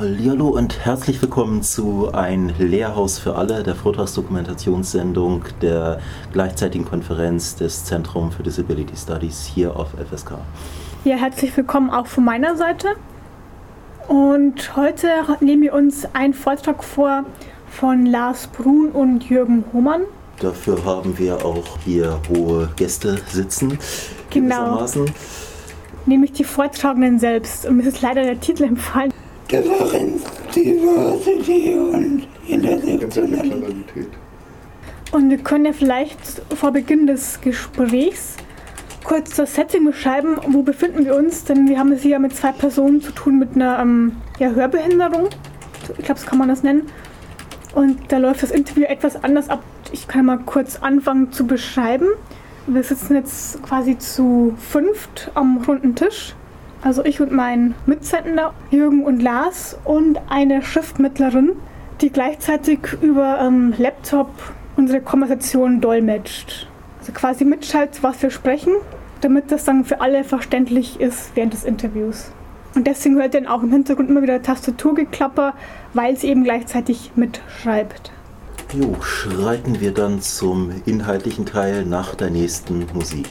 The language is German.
Hallo und herzlich willkommen zu Ein Lehrhaus für alle, der Vortragsdokumentationssendung der gleichzeitigen Konferenz des Zentrum für Disability Studies hier auf FSK. Ja, herzlich willkommen auch von meiner Seite. Und heute nehmen wir uns einen Vortrag vor von Lars Brun und Jürgen Hohmann. Dafür haben wir auch hier hohe Gäste sitzen. Genau. Nämlich die Vortragenden selbst. Und mir ist leider der Titel empfallen. Diversity und Intersektionalität. Und wir können ja vielleicht vor Beginn des Gesprächs kurz das Setting beschreiben. Wo befinden wir uns? Denn wir haben es hier mit zwei Personen zu tun mit einer ähm, ja, Hörbehinderung. Ich glaube, so kann man das nennen. Und da läuft das Interview etwas anders ab. Ich kann mal kurz anfangen zu beschreiben. Wir sitzen jetzt quasi zu fünft am runden Tisch. Also ich und mein Mitsendender Jürgen und Lars und eine Schriftmittlerin, die gleichzeitig über ähm, Laptop unsere Konversation dolmetscht. Also quasi mitschaltet, was wir sprechen, damit das dann für alle verständlich ist während des Interviews. Und deswegen hört ihr dann auch im Hintergrund immer wieder Tastaturgeklapper, weil sie eben gleichzeitig mitschreibt. Jo, schreiten wir dann zum inhaltlichen Teil nach der nächsten Musik.